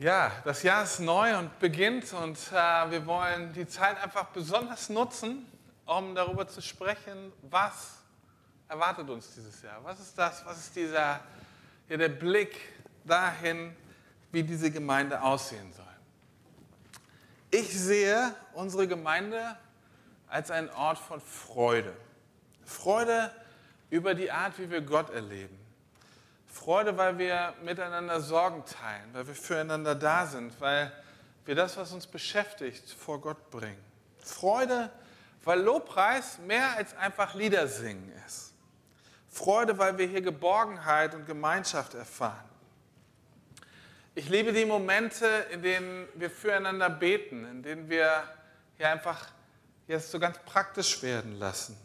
Ja, das Jahr ist neu und beginnt und äh, wir wollen die Zeit einfach besonders nutzen, um darüber zu sprechen, was erwartet uns dieses Jahr. Was ist das? Was ist dieser, ja, der Blick dahin, wie diese Gemeinde aussehen soll? Ich sehe unsere Gemeinde als einen Ort von Freude. Freude über die Art, wie wir Gott erleben. Freude, weil wir miteinander Sorgen teilen, weil wir füreinander da sind, weil wir das, was uns beschäftigt, vor Gott bringen. Freude, weil Lobpreis mehr als einfach Lieder singen ist. Freude, weil wir hier Geborgenheit und Gemeinschaft erfahren. Ich liebe die Momente, in denen wir füreinander beten, in denen wir hier einfach jetzt so ganz praktisch werden lassen,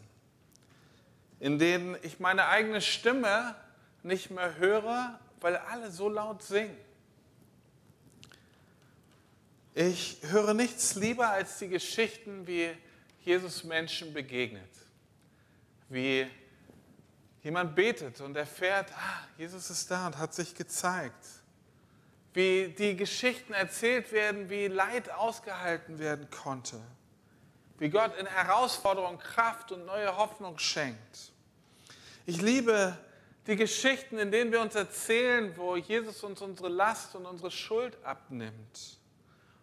in denen ich meine eigene Stimme nicht mehr höre, weil alle so laut singen. Ich höre nichts lieber als die Geschichten, wie Jesus Menschen begegnet, wie jemand betet und erfährt, ah, Jesus ist da und hat sich gezeigt, wie die Geschichten erzählt werden, wie Leid ausgehalten werden konnte, wie Gott in Herausforderungen Kraft und neue Hoffnung schenkt. Ich liebe die Geschichten, in denen wir uns erzählen, wo Jesus uns unsere Last und unsere Schuld abnimmt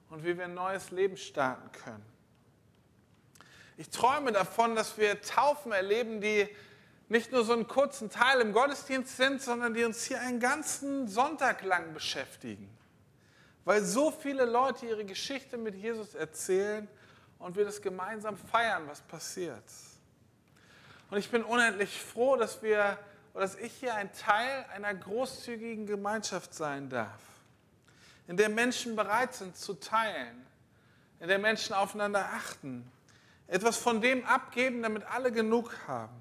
und wie wir ein neues Leben starten können. Ich träume davon, dass wir Taufen erleben, die nicht nur so einen kurzen Teil im Gottesdienst sind, sondern die uns hier einen ganzen Sonntag lang beschäftigen. Weil so viele Leute ihre Geschichte mit Jesus erzählen und wir das gemeinsam feiern, was passiert. Und ich bin unendlich froh, dass wir oder dass ich hier ein Teil einer großzügigen Gemeinschaft sein darf, in der Menschen bereit sind zu teilen, in der Menschen aufeinander achten, etwas von dem abgeben, damit alle genug haben.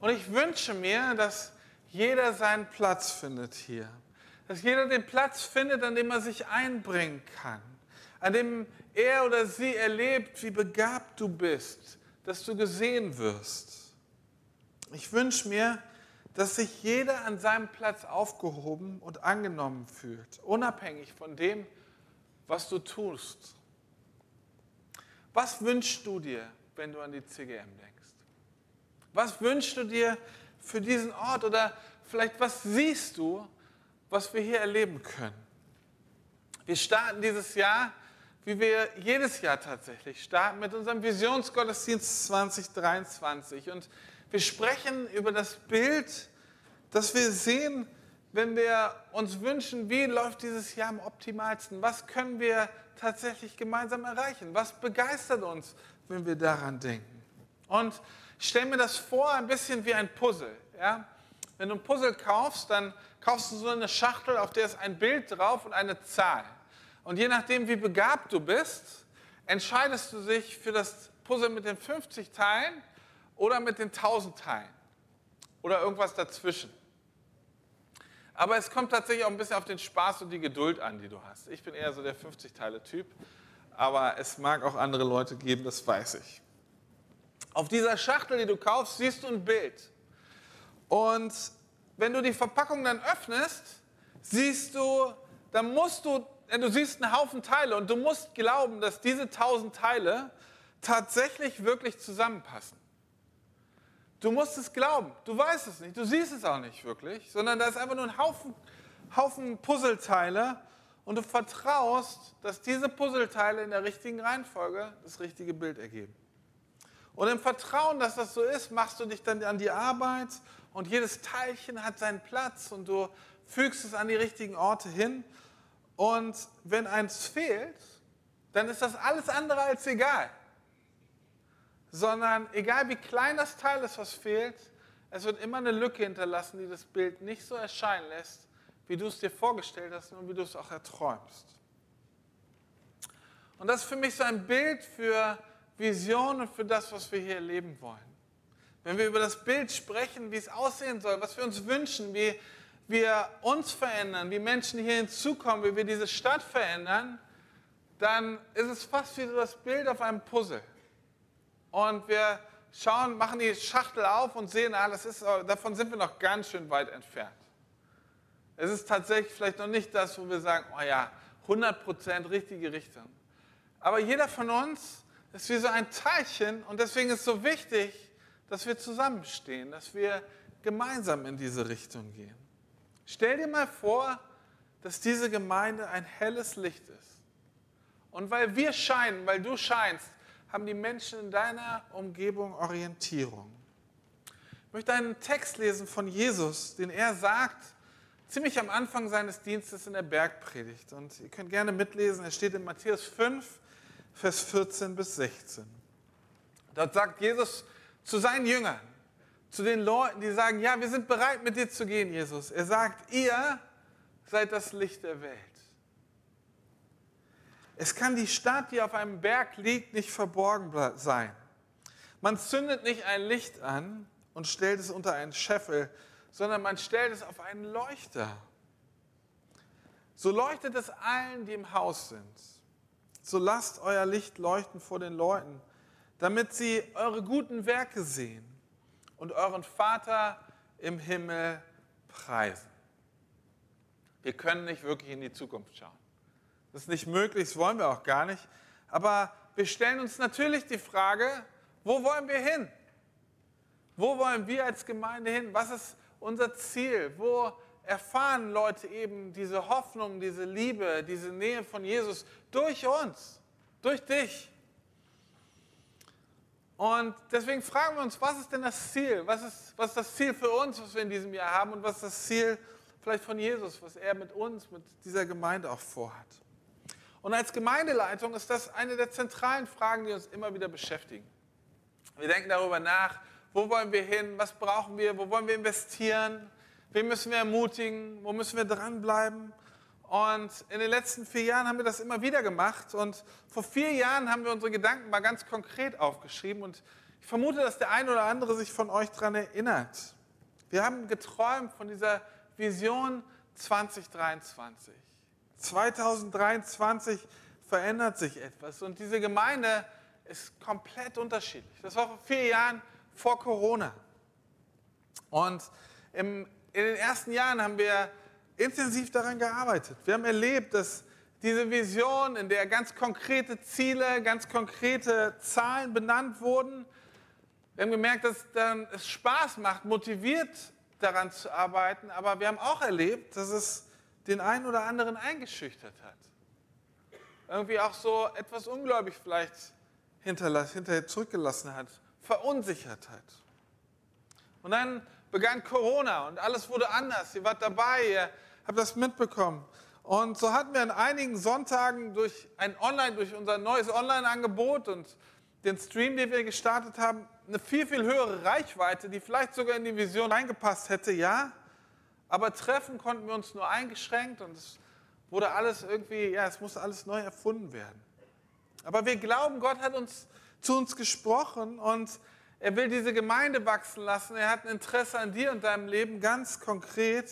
Und ich wünsche mir, dass jeder seinen Platz findet hier. Dass jeder den Platz findet, an dem er sich einbringen kann. An dem er oder sie erlebt, wie begabt du bist, dass du gesehen wirst. Ich wünsche mir, dass sich jeder an seinem Platz aufgehoben und angenommen fühlt, unabhängig von dem, was du tust. Was wünschst du dir, wenn du an die CGM denkst? Was wünschst du dir für diesen Ort oder vielleicht was siehst du, was wir hier erleben können? Wir starten dieses Jahr, wie wir jedes Jahr tatsächlich starten, mit unserem Visionsgottesdienst 2023 und wir sprechen über das Bild, das wir sehen, wenn wir uns wünschen, wie läuft dieses Jahr am optimalsten? Was können wir tatsächlich gemeinsam erreichen? Was begeistert uns, wenn wir daran denken? Und ich stelle mir das vor, ein bisschen wie ein Puzzle. Ja? Wenn du ein Puzzle kaufst, dann kaufst du so eine Schachtel, auf der ist ein Bild drauf und eine Zahl. Und je nachdem, wie begabt du bist, entscheidest du dich für das Puzzle mit den 50 Teilen oder mit den 1000 Teilen oder irgendwas dazwischen. Aber es kommt tatsächlich auch ein bisschen auf den Spaß und die Geduld an, die du hast. Ich bin eher so der 50-Teile-Typ, aber es mag auch andere Leute geben, das weiß ich. Auf dieser Schachtel, die du kaufst, siehst du ein Bild. Und wenn du die Verpackung dann öffnest, siehst du, dann musst du, du siehst einen Haufen Teile und du musst glauben, dass diese 1000 Teile tatsächlich wirklich zusammenpassen. Du musst es glauben. Du weißt es nicht. Du siehst es auch nicht wirklich, sondern da ist einfach nur ein Haufen, Haufen Puzzleteile und du vertraust, dass diese Puzzleteile in der richtigen Reihenfolge das richtige Bild ergeben. Und im Vertrauen, dass das so ist, machst du dich dann an die Arbeit und jedes Teilchen hat seinen Platz und du fügst es an die richtigen Orte hin. Und wenn eins fehlt, dann ist das alles andere als egal sondern egal wie klein das Teil ist, was fehlt, es wird immer eine Lücke hinterlassen, die das Bild nicht so erscheinen lässt, wie du es dir vorgestellt hast und wie du es auch erträumst. Und das ist für mich so ein Bild für Vision und für das, was wir hier erleben wollen. Wenn wir über das Bild sprechen, wie es aussehen soll, was wir uns wünschen, wie wir uns verändern, wie Menschen hier hinzukommen, wie wir diese Stadt verändern, dann ist es fast wie so das Bild auf einem Puzzle und wir schauen, machen die Schachtel auf und sehen, ah, das ist, davon sind wir noch ganz schön weit entfernt. Es ist tatsächlich vielleicht noch nicht das, wo wir sagen, oh ja, 100% richtige Richtung. Aber jeder von uns ist wie so ein Teilchen und deswegen ist es so wichtig, dass wir zusammenstehen, dass wir gemeinsam in diese Richtung gehen. Stell dir mal vor, dass diese Gemeinde ein helles Licht ist. Und weil wir scheinen, weil du scheinst, haben die Menschen in deiner Umgebung Orientierung. Ich möchte einen Text lesen von Jesus, den er sagt, ziemlich am Anfang seines Dienstes in der Bergpredigt. Und ihr könnt gerne mitlesen, er steht in Matthäus 5, Vers 14 bis 16. Dort sagt Jesus zu seinen Jüngern, zu den Leuten, die sagen, ja, wir sind bereit mit dir zu gehen, Jesus. Er sagt, ihr seid das Licht der Welt. Es kann die Stadt, die auf einem Berg liegt, nicht verborgen sein. Man zündet nicht ein Licht an und stellt es unter einen Scheffel, sondern man stellt es auf einen Leuchter. So leuchtet es allen, die im Haus sind. So lasst euer Licht leuchten vor den Leuten, damit sie eure guten Werke sehen und euren Vater im Himmel preisen. Wir können nicht wirklich in die Zukunft schauen. Das ist nicht möglich, das wollen wir auch gar nicht. Aber wir stellen uns natürlich die Frage, wo wollen wir hin? Wo wollen wir als Gemeinde hin? Was ist unser Ziel? Wo erfahren Leute eben diese Hoffnung, diese Liebe, diese Nähe von Jesus durch uns, durch dich? Und deswegen fragen wir uns, was ist denn das Ziel? Was ist, was ist das Ziel für uns, was wir in diesem Jahr haben? Und was ist das Ziel vielleicht von Jesus, was er mit uns, mit dieser Gemeinde auch vorhat? Und als Gemeindeleitung ist das eine der zentralen Fragen, die uns immer wieder beschäftigen. Wir denken darüber nach, wo wollen wir hin, was brauchen wir, wo wollen wir investieren, wen müssen wir ermutigen, wo müssen wir dranbleiben. Und in den letzten vier Jahren haben wir das immer wieder gemacht. Und vor vier Jahren haben wir unsere Gedanken mal ganz konkret aufgeschrieben. Und ich vermute, dass der eine oder andere sich von euch daran erinnert. Wir haben geträumt von dieser Vision 2023. 2023 verändert sich etwas. Und diese Gemeinde ist komplett unterschiedlich. Das war vor vier Jahren vor Corona. Und im, in den ersten Jahren haben wir intensiv daran gearbeitet. Wir haben erlebt, dass diese Vision, in der ganz konkrete Ziele, ganz konkrete Zahlen benannt wurden, wir haben gemerkt, dass es Spaß macht, motiviert daran zu arbeiten, aber wir haben auch erlebt, dass es den einen oder anderen eingeschüchtert hat. Irgendwie auch so etwas ungläubig vielleicht hinterher zurückgelassen hat, verunsichert hat. Und dann begann Corona und alles wurde anders. Ihr wart dabei, ihr habe das mitbekommen. Und so hatten wir an einigen Sonntagen durch ein Online, durch unser neues Online-Angebot und den Stream, den wir gestartet haben, eine viel, viel höhere Reichweite, die vielleicht sogar in die Vision reingepasst hätte, ja. Aber treffen konnten wir uns nur eingeschränkt und es wurde alles irgendwie, ja, es musste alles neu erfunden werden. Aber wir glauben, Gott hat uns zu uns gesprochen und er will diese Gemeinde wachsen lassen. Er hat ein Interesse an dir und deinem Leben ganz konkret.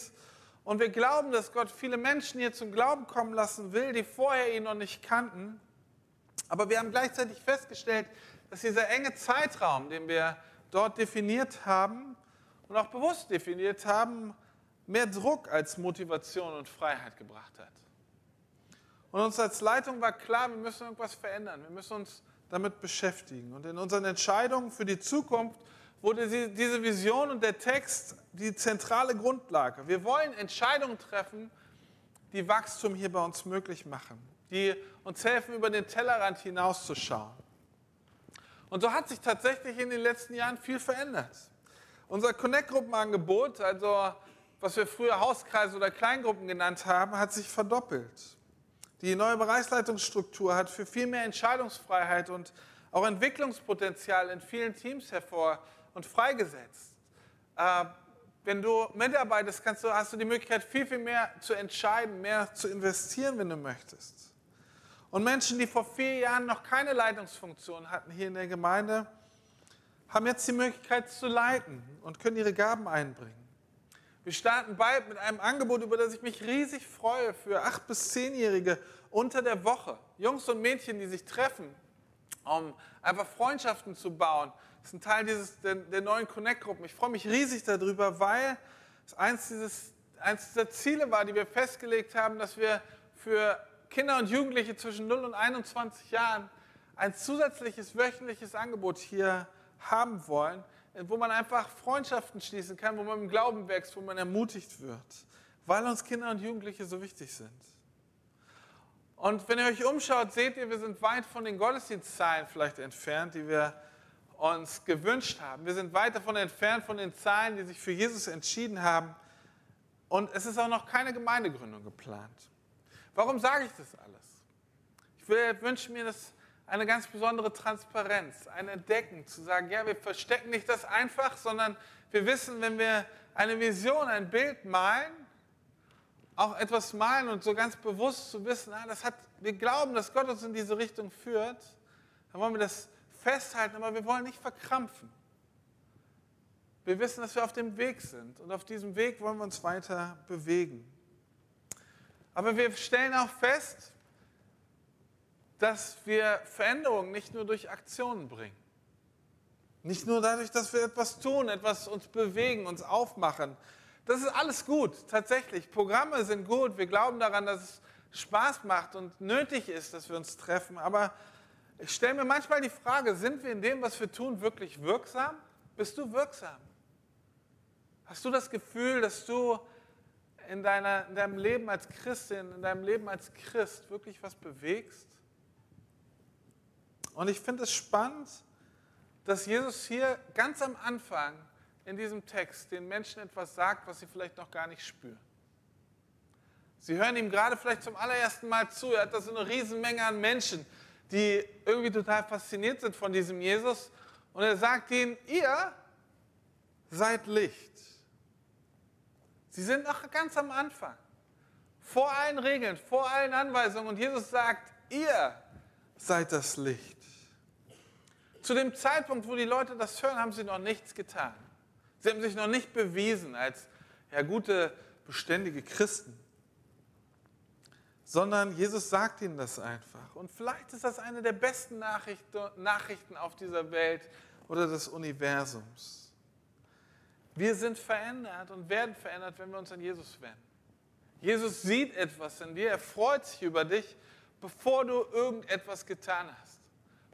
Und wir glauben, dass Gott viele Menschen hier zum Glauben kommen lassen will, die vorher ihn noch nicht kannten. Aber wir haben gleichzeitig festgestellt, dass dieser enge Zeitraum, den wir dort definiert haben und auch bewusst definiert haben, mehr Druck als Motivation und Freiheit gebracht hat. Und uns als Leitung war klar, wir müssen irgendwas verändern. Wir müssen uns damit beschäftigen. Und in unseren Entscheidungen für die Zukunft wurde diese Vision und der Text die zentrale Grundlage. Wir wollen Entscheidungen treffen, die Wachstum hier bei uns möglich machen, die uns helfen, über den Tellerrand hinauszuschauen. Und so hat sich tatsächlich in den letzten Jahren viel verändert. Unser Connect-Gruppenangebot, also was wir früher Hauskreise oder Kleingruppen genannt haben, hat sich verdoppelt. Die neue Bereichsleitungsstruktur hat für viel mehr Entscheidungsfreiheit und auch Entwicklungspotenzial in vielen Teams hervor und freigesetzt. Äh, wenn du mitarbeitest, kannst du, hast du die Möglichkeit, viel, viel mehr zu entscheiden, mehr zu investieren, wenn du möchtest. Und Menschen, die vor vier Jahren noch keine Leitungsfunktion hatten hier in der Gemeinde, haben jetzt die Möglichkeit zu leiten und können ihre Gaben einbringen. Wir starten bald mit einem Angebot, über das ich mich riesig freue, für acht bis zehnjährige unter der Woche. Jungs und Mädchen, die sich treffen, um einfach Freundschaften zu bauen, das ist ein Teil dieses, der, der neuen Connect-Gruppen. Ich freue mich riesig darüber, weil es eins dieses, eines der Ziele war, die wir festgelegt haben, dass wir für Kinder und Jugendliche zwischen 0 und 21 Jahren ein zusätzliches wöchentliches Angebot hier haben wollen, wo man einfach Freundschaften schließen kann, wo man im Glauben wächst, wo man ermutigt wird, weil uns Kinder und Jugendliche so wichtig sind. Und wenn ihr euch umschaut, seht ihr, wir sind weit von den Gottesdienstzahlen vielleicht entfernt, die wir uns gewünscht haben. Wir sind weit davon entfernt von den Zahlen, die sich für Jesus entschieden haben. Und es ist auch noch keine Gemeindegründung geplant. Warum sage ich das alles? Ich wünsche mir das eine ganz besondere Transparenz, ein Entdecken, zu sagen, ja, wir verstecken nicht das einfach, sondern wir wissen, wenn wir eine Vision, ein Bild malen, auch etwas malen und so ganz bewusst zu wissen, ah, das hat, wir glauben, dass Gott uns in diese Richtung führt, dann wollen wir das festhalten, aber wir wollen nicht verkrampfen. Wir wissen, dass wir auf dem Weg sind und auf diesem Weg wollen wir uns weiter bewegen. Aber wir stellen auch fest, dass wir Veränderungen nicht nur durch Aktionen bringen. Nicht nur dadurch, dass wir etwas tun, etwas uns bewegen, uns aufmachen. Das ist alles gut, tatsächlich. Programme sind gut. Wir glauben daran, dass es Spaß macht und nötig ist, dass wir uns treffen. Aber ich stelle mir manchmal die Frage, sind wir in dem, was wir tun, wirklich wirksam? Bist du wirksam? Hast du das Gefühl, dass du in, deiner, in deinem Leben als Christin, in deinem Leben als Christ wirklich was bewegst? Und ich finde es spannend, dass Jesus hier ganz am Anfang in diesem Text den Menschen etwas sagt, was sie vielleicht noch gar nicht spüren. Sie hören ihm gerade vielleicht zum allerersten Mal zu. Er hat da so eine Riesenmenge an Menschen, die irgendwie total fasziniert sind von diesem Jesus. Und er sagt ihnen, ihr seid Licht. Sie sind noch ganz am Anfang. Vor allen Regeln, vor allen Anweisungen. Und Jesus sagt, ihr seid das Licht. Zu dem Zeitpunkt, wo die Leute das hören, haben sie noch nichts getan. Sie haben sich noch nicht bewiesen als ja, gute, beständige Christen. Sondern Jesus sagt ihnen das einfach. Und vielleicht ist das eine der besten Nachrichten auf dieser Welt oder des Universums. Wir sind verändert und werden verändert, wenn wir uns an Jesus wenden. Jesus sieht etwas in dir, er freut sich über dich, bevor du irgendetwas getan hast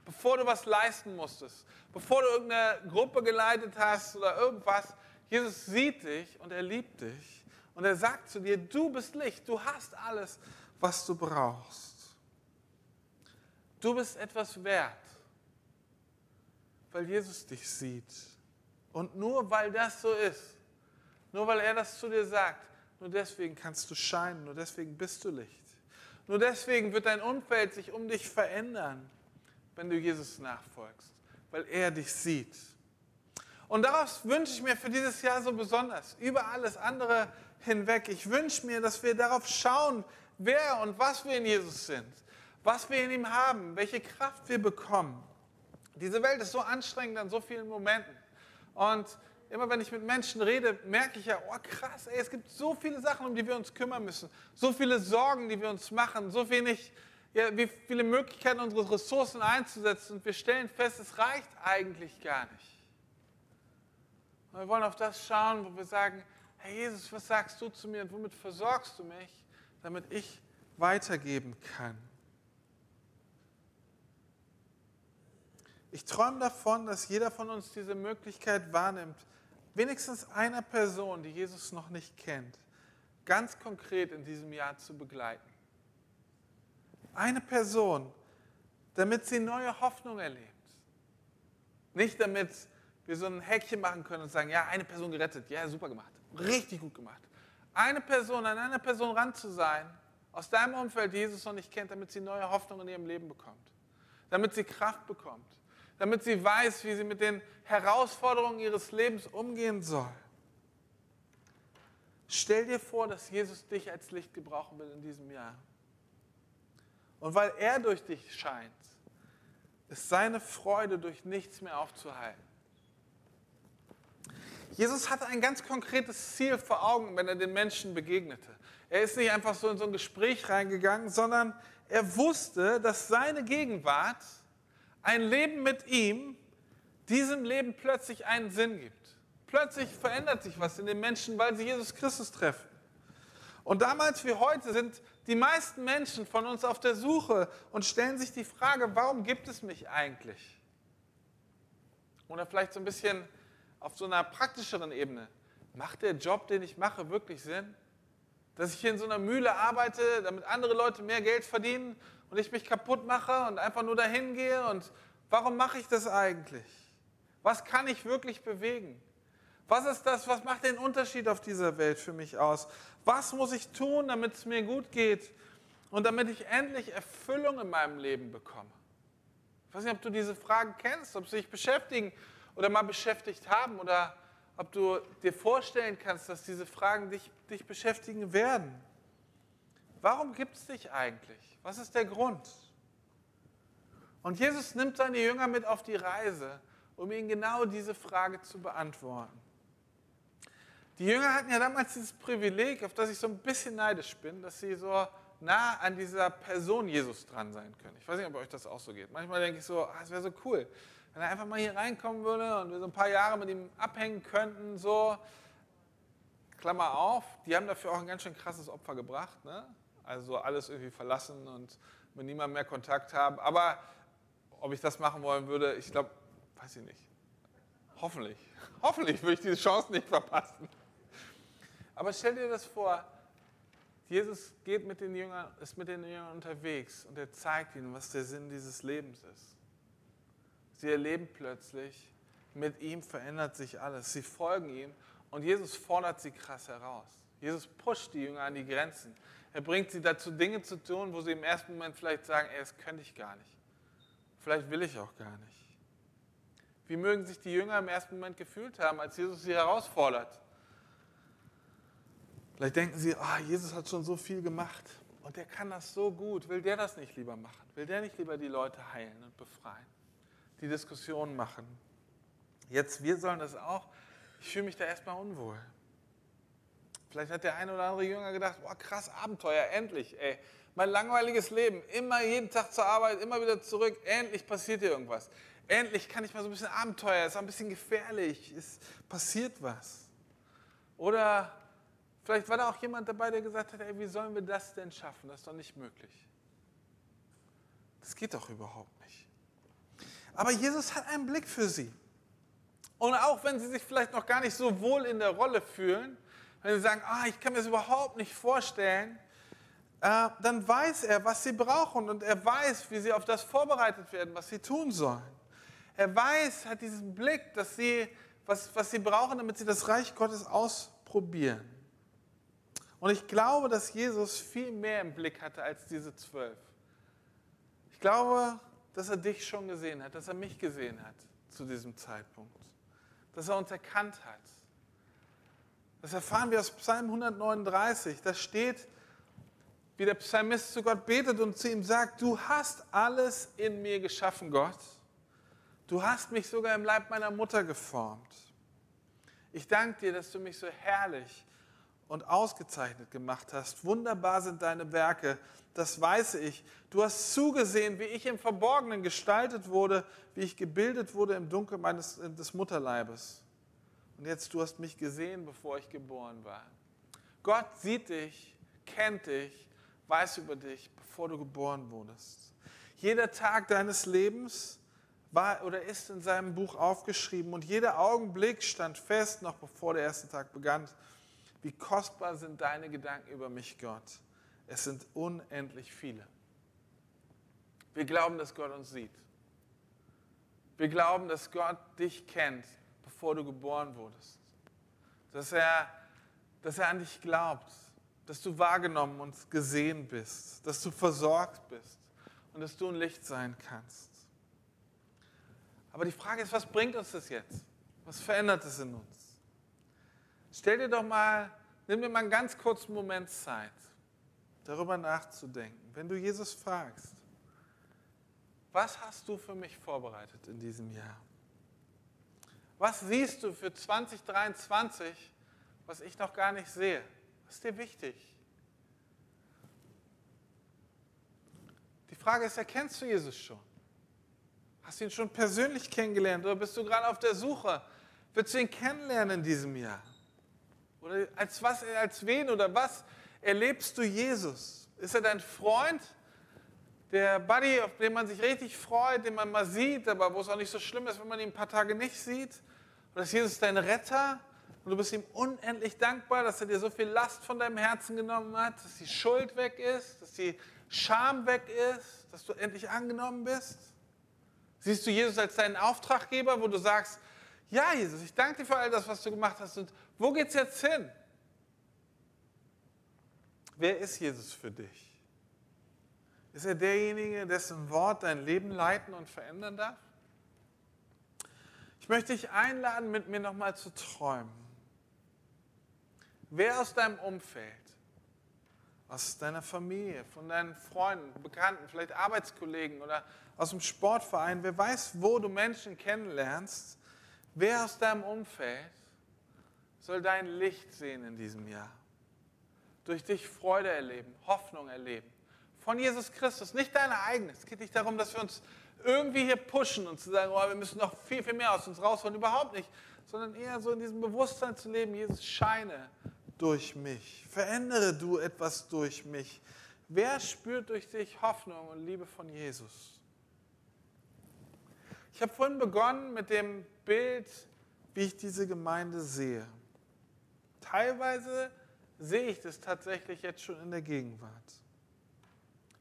bevor du was leisten musstest, bevor du irgendeine Gruppe geleitet hast oder irgendwas. Jesus sieht dich und er liebt dich und er sagt zu dir, du bist Licht, du hast alles, was du brauchst. Du bist etwas wert, weil Jesus dich sieht. Und nur weil das so ist, nur weil er das zu dir sagt, nur deswegen kannst du scheinen, nur deswegen bist du Licht. Nur deswegen wird dein Umfeld sich um dich verändern wenn du Jesus nachfolgst, weil er dich sieht. Und daraus wünsche ich mir für dieses Jahr so besonders, über alles andere hinweg. Ich wünsche mir, dass wir darauf schauen, wer und was wir in Jesus sind, was wir in ihm haben, welche Kraft wir bekommen. Diese Welt ist so anstrengend an so vielen Momenten. Und immer wenn ich mit Menschen rede, merke ich ja, oh krass, ey, es gibt so viele Sachen, um die wir uns kümmern müssen, so viele Sorgen, die wir uns machen, so wenig ja, wie viele Möglichkeiten, unsere Ressourcen einzusetzen und wir stellen fest, es reicht eigentlich gar nicht. Und wir wollen auf das schauen, wo wir sagen, Herr Jesus, was sagst du zu mir und womit versorgst du mich, damit ich weitergeben kann. Ich träume davon, dass jeder von uns diese Möglichkeit wahrnimmt, wenigstens einer Person, die Jesus noch nicht kennt, ganz konkret in diesem Jahr zu begleiten. Eine Person, damit sie neue Hoffnung erlebt. Nicht damit wir so ein Häkchen machen können und sagen, ja, eine Person gerettet, ja, super gemacht, richtig gut gemacht. Eine Person, an einer Person ran zu sein, aus deinem Umfeld, die Jesus noch nicht kennt, damit sie neue Hoffnung in ihrem Leben bekommt. Damit sie Kraft bekommt. Damit sie weiß, wie sie mit den Herausforderungen ihres Lebens umgehen soll. Stell dir vor, dass Jesus dich als Licht gebrauchen will in diesem Jahr. Und weil er durch dich scheint, ist seine Freude durch nichts mehr aufzuhalten. Jesus hatte ein ganz konkretes Ziel vor Augen, wenn er den Menschen begegnete. Er ist nicht einfach so in so ein Gespräch reingegangen, sondern er wusste, dass seine Gegenwart, ein Leben mit ihm, diesem Leben plötzlich einen Sinn gibt. Plötzlich verändert sich was in den Menschen, weil sie Jesus Christus treffen. Und damals wie heute sind die meisten Menschen von uns auf der Suche und stellen sich die Frage, warum gibt es mich eigentlich? Oder vielleicht so ein bisschen auf so einer praktischeren Ebene. Macht der Job, den ich mache, wirklich Sinn? Dass ich hier in so einer Mühle arbeite, damit andere Leute mehr Geld verdienen und ich mich kaputt mache und einfach nur dahin gehe? Und warum mache ich das eigentlich? Was kann ich wirklich bewegen? Was ist das, was macht den Unterschied auf dieser Welt für mich aus? Was muss ich tun, damit es mir gut geht und damit ich endlich Erfüllung in meinem Leben bekomme? Ich weiß nicht, ob du diese Fragen kennst, ob sie dich beschäftigen oder mal beschäftigt haben oder ob du dir vorstellen kannst, dass diese Fragen dich, dich beschäftigen werden. Warum gibt es dich eigentlich? Was ist der Grund? Und Jesus nimmt seine Jünger mit auf die Reise, um ihnen genau diese Frage zu beantworten. Die Jünger hatten ja damals dieses Privileg, auf das ich so ein bisschen neidisch bin, dass sie so nah an dieser Person Jesus dran sein können. Ich weiß nicht, ob euch das auch so geht. Manchmal denke ich so, ah, es wäre so cool, wenn er einfach mal hier reinkommen würde und wir so ein paar Jahre mit ihm abhängen könnten, so. Klammer auf, die haben dafür auch ein ganz schön krasses Opfer gebracht. Ne? Also alles irgendwie verlassen und mit niemandem mehr Kontakt haben. Aber ob ich das machen wollen würde, ich glaube, weiß ich nicht. Hoffentlich. Hoffentlich würde ich diese Chance nicht verpassen. Aber stell dir das vor, Jesus geht mit den Jüngern, ist mit den Jüngern unterwegs und er zeigt ihnen, was der Sinn dieses Lebens ist. Sie erleben plötzlich, mit ihm verändert sich alles. Sie folgen ihm und Jesus fordert sie krass heraus. Jesus pusht die Jünger an die Grenzen. Er bringt sie dazu, Dinge zu tun, wo sie im ersten Moment vielleicht sagen, ey, das könnte ich gar nicht. Vielleicht will ich auch gar nicht. Wie mögen sich die Jünger im ersten Moment gefühlt haben, als Jesus sie herausfordert? Vielleicht denken sie, oh, Jesus hat schon so viel gemacht und der kann das so gut. Will der das nicht lieber machen? Will der nicht lieber die Leute heilen und befreien? Die Diskussion machen. Jetzt, wir sollen das auch. Ich fühle mich da erstmal unwohl. Vielleicht hat der eine oder andere Jünger gedacht, oh krass, Abenteuer, endlich, ey. Mein langweiliges Leben, immer jeden Tag zur Arbeit, immer wieder zurück, endlich passiert hier irgendwas. Endlich kann ich mal so ein bisschen Abenteuer, ist ein bisschen gefährlich, es passiert was. Oder Vielleicht war da auch jemand dabei, der gesagt hat, ey, wie sollen wir das denn schaffen? Das ist doch nicht möglich. Das geht doch überhaupt nicht. Aber Jesus hat einen Blick für sie. Und auch wenn sie sich vielleicht noch gar nicht so wohl in der Rolle fühlen, wenn sie sagen, ah, ich kann mir das überhaupt nicht vorstellen, äh, dann weiß er, was sie brauchen und er weiß, wie sie auf das vorbereitet werden, was sie tun sollen. Er weiß, hat diesen Blick, dass sie, was, was sie brauchen, damit sie das Reich Gottes ausprobieren. Und ich glaube, dass Jesus viel mehr im Blick hatte als diese zwölf. Ich glaube, dass er dich schon gesehen hat, dass er mich gesehen hat zu diesem Zeitpunkt, dass er uns erkannt hat. Das erfahren wir aus Psalm 139. Da steht, wie der Psalmist zu Gott betet und zu ihm sagt, du hast alles in mir geschaffen, Gott. Du hast mich sogar im Leib meiner Mutter geformt. Ich danke dir, dass du mich so herrlich und ausgezeichnet gemacht hast. Wunderbar sind deine Werke, das weiß ich. Du hast zugesehen, wie ich im Verborgenen gestaltet wurde, wie ich gebildet wurde im Dunkel meines des Mutterleibes. Und jetzt, du hast mich gesehen, bevor ich geboren war. Gott sieht dich, kennt dich, weiß über dich, bevor du geboren wurdest. Jeder Tag deines Lebens war oder ist in seinem Buch aufgeschrieben und jeder Augenblick stand fest, noch bevor der erste Tag begann. Wie kostbar sind deine Gedanken über mich, Gott? Es sind unendlich viele. Wir glauben, dass Gott uns sieht. Wir glauben, dass Gott dich kennt, bevor du geboren wurdest. Dass er, dass er an dich glaubt, dass du wahrgenommen und gesehen bist, dass du versorgt bist und dass du ein Licht sein kannst. Aber die Frage ist, was bringt uns das jetzt? Was verändert es in uns? Stell dir doch mal, nimm dir mal einen ganz kurzen Moment Zeit, darüber nachzudenken. Wenn du Jesus fragst, was hast du für mich vorbereitet in diesem Jahr? Was siehst du für 2023, was ich noch gar nicht sehe? Was ist dir wichtig? Die Frage ist, erkennst du Jesus schon? Hast du ihn schon persönlich kennengelernt oder bist du gerade auf der Suche? Willst du ihn kennenlernen in diesem Jahr? Oder als was, als wen oder was erlebst du Jesus? Ist er dein Freund? Der Buddy, auf den man sich richtig freut, den man mal sieht, aber wo es auch nicht so schlimm ist, wenn man ihn ein paar Tage nicht sieht? Oder ist Jesus dein Retter? Und du bist ihm unendlich dankbar, dass er dir so viel Last von deinem Herzen genommen hat, dass die Schuld weg ist, dass die Scham weg ist, dass du endlich angenommen bist? Siehst du Jesus als deinen Auftraggeber, wo du sagst, ja Jesus, ich danke dir für all das, was du gemacht hast und wo geht es jetzt hin? Wer ist Jesus für dich? Ist er derjenige, dessen Wort dein Leben leiten und verändern darf? Ich möchte dich einladen, mit mir nochmal zu träumen. Wer aus deinem Umfeld, aus deiner Familie, von deinen Freunden, Bekannten, vielleicht Arbeitskollegen oder aus dem Sportverein, wer weiß, wo du Menschen kennenlernst, wer aus deinem Umfeld soll dein Licht sehen in diesem Jahr? Durch dich Freude erleben, Hoffnung erleben. Von Jesus Christus, nicht deine eigene. Es geht nicht darum, dass wir uns irgendwie hier pushen und zu sagen, oh, wir müssen noch viel, viel mehr aus uns rausholen. Überhaupt nicht. Sondern eher so in diesem Bewusstsein zu leben, Jesus, scheine durch mich? Verändere du etwas durch mich? Wer spürt durch dich Hoffnung und Liebe von Jesus? Ich habe vorhin begonnen mit dem Bild, wie ich diese Gemeinde sehe. Teilweise sehe ich das tatsächlich jetzt schon in der Gegenwart.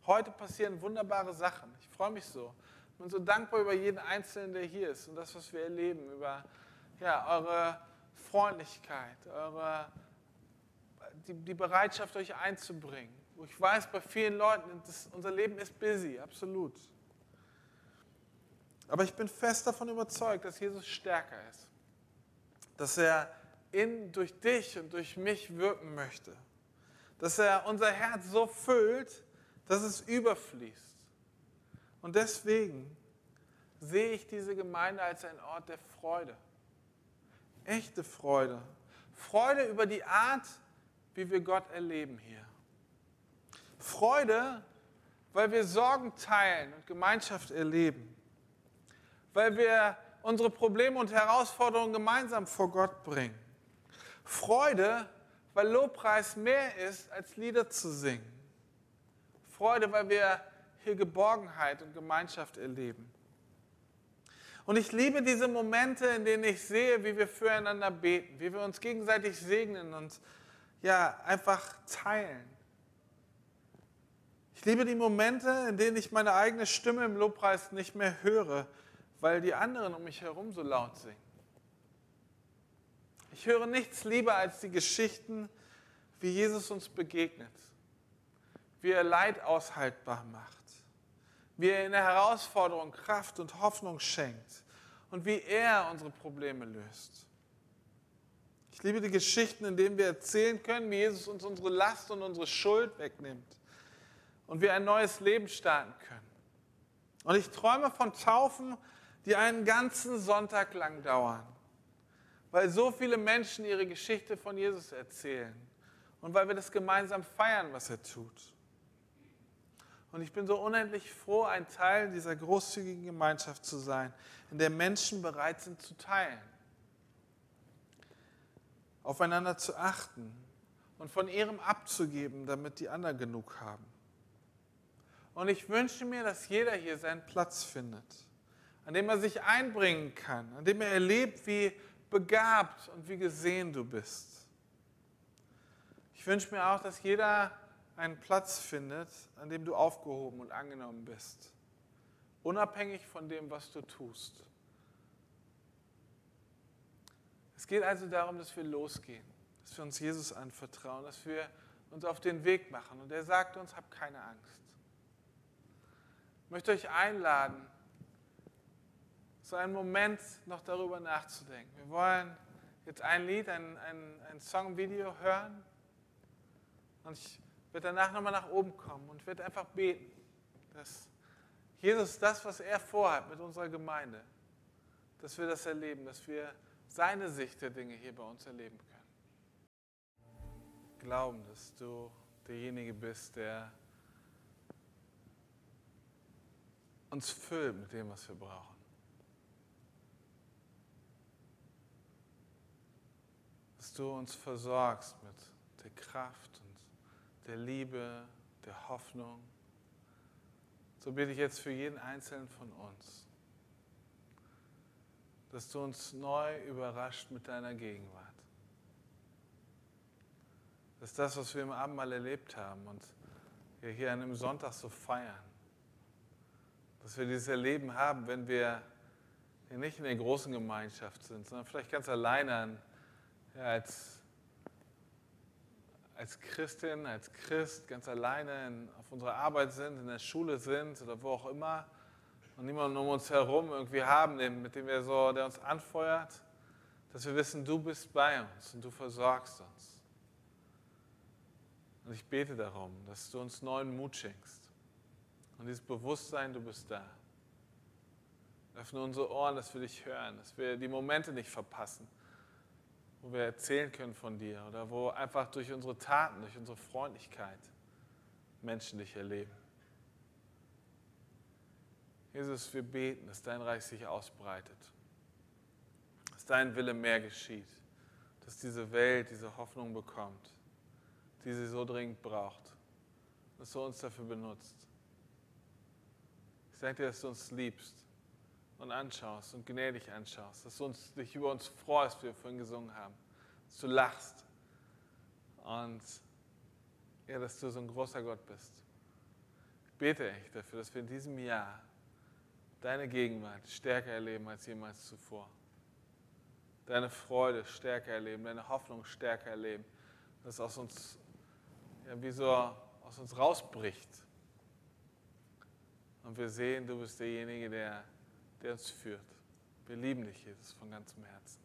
Heute passieren wunderbare Sachen. Ich freue mich so. Ich bin so dankbar über jeden Einzelnen, der hier ist und das, was wir erleben, über ja, eure Freundlichkeit, eure die, die Bereitschaft, euch einzubringen. Ich weiß, bei vielen Leuten, das, unser Leben ist busy, absolut. Aber ich bin fest davon überzeugt, dass Jesus stärker ist. Dass er in, durch dich und durch mich wirken möchte. Dass er unser Herz so füllt, dass es überfließt. Und deswegen sehe ich diese Gemeinde als ein Ort der Freude. Echte Freude. Freude über die Art, wie wir Gott erleben hier. Freude, weil wir Sorgen teilen und Gemeinschaft erleben. Weil wir unsere Probleme und Herausforderungen gemeinsam vor Gott bringen. Freude, weil Lobpreis mehr ist, als Lieder zu singen. Freude, weil wir hier Geborgenheit und Gemeinschaft erleben. Und ich liebe diese Momente, in denen ich sehe, wie wir füreinander beten, wie wir uns gegenseitig segnen und ja, einfach teilen. Ich liebe die Momente, in denen ich meine eigene Stimme im Lobpreis nicht mehr höre, weil die anderen um mich herum so laut singen. Ich höre nichts lieber als die Geschichten, wie Jesus uns begegnet, wie er Leid aushaltbar macht, wie er in der Herausforderung Kraft und Hoffnung schenkt und wie er unsere Probleme löst. Ich liebe die Geschichten, in denen wir erzählen können, wie Jesus uns unsere Last und unsere Schuld wegnimmt und wir ein neues Leben starten können. Und ich träume von Taufen, die einen ganzen Sonntag lang dauern, weil so viele Menschen ihre Geschichte von Jesus erzählen und weil wir das gemeinsam feiern, was er tut. Und ich bin so unendlich froh, ein Teil dieser großzügigen Gemeinschaft zu sein, in der Menschen bereit sind zu teilen aufeinander zu achten und von ihrem abzugeben, damit die anderen genug haben. Und ich wünsche mir, dass jeder hier seinen Platz findet, an dem er sich einbringen kann, an dem er erlebt, wie begabt und wie gesehen du bist. Ich wünsche mir auch, dass jeder einen Platz findet, an dem du aufgehoben und angenommen bist, unabhängig von dem, was du tust. Es geht also darum, dass wir losgehen, dass wir uns Jesus anvertrauen, dass wir uns auf den Weg machen. Und er sagt uns, habt keine Angst. Ich möchte euch einladen, so einen Moment noch darüber nachzudenken. Wir wollen jetzt ein Lied, ein, ein, ein Songvideo hören. Und ich werde danach nochmal nach oben kommen und werde einfach beten, dass Jesus das, was er vorhat mit unserer Gemeinde, dass wir das erleben, dass wir seine Sicht der Dinge hier bei uns erleben können. Glauben, dass du derjenige bist, der uns füllt mit dem, was wir brauchen. Du uns versorgst mit der Kraft und der Liebe, der Hoffnung. So bitte ich jetzt für jeden Einzelnen von uns, dass du uns neu überrascht mit deiner Gegenwart. Dass das, was wir im Abendmahl erlebt haben und wir hier an einem Sonntag so feiern, dass wir dieses Erleben haben, wenn wir nicht in der großen Gemeinschaft sind, sondern vielleicht ganz alleine ja, als, als Christin, als Christ, ganz alleine in, auf unserer Arbeit sind, in der Schule sind oder wo auch immer und niemanden um uns herum irgendwie haben, mit dem wir so, der uns anfeuert, dass wir wissen, du bist bei uns und du versorgst uns. Und ich bete darum, dass du uns neuen Mut schenkst. Und dieses Bewusstsein, du bist da. Öffne unsere Ohren, dass wir dich hören, dass wir die Momente nicht verpassen, wo wir erzählen können von dir oder wo einfach durch unsere Taten, durch unsere Freundlichkeit Menschen dich erleben. Jesus, wir beten, dass dein Reich sich ausbreitet, dass dein Wille mehr geschieht, dass diese Welt diese Hoffnung bekommt, die sie so dringend braucht, dass du uns dafür benutzt. Ich danke dir, dass du uns liebst und anschaust und gnädig anschaust, dass du uns, dich über uns freust, wie wir vorhin gesungen haben, dass du lachst und ja, dass du so ein großer Gott bist. Ich bete echt dafür, dass wir in diesem Jahr deine Gegenwart stärker erleben als jemals zuvor. Deine Freude stärker erleben, deine Hoffnung stärker erleben, dass aus uns ja, wie so aus uns rausbricht. Und wir sehen, du bist derjenige, der der uns führt. Wir lieben dich, Jesus, von ganzem Herzen.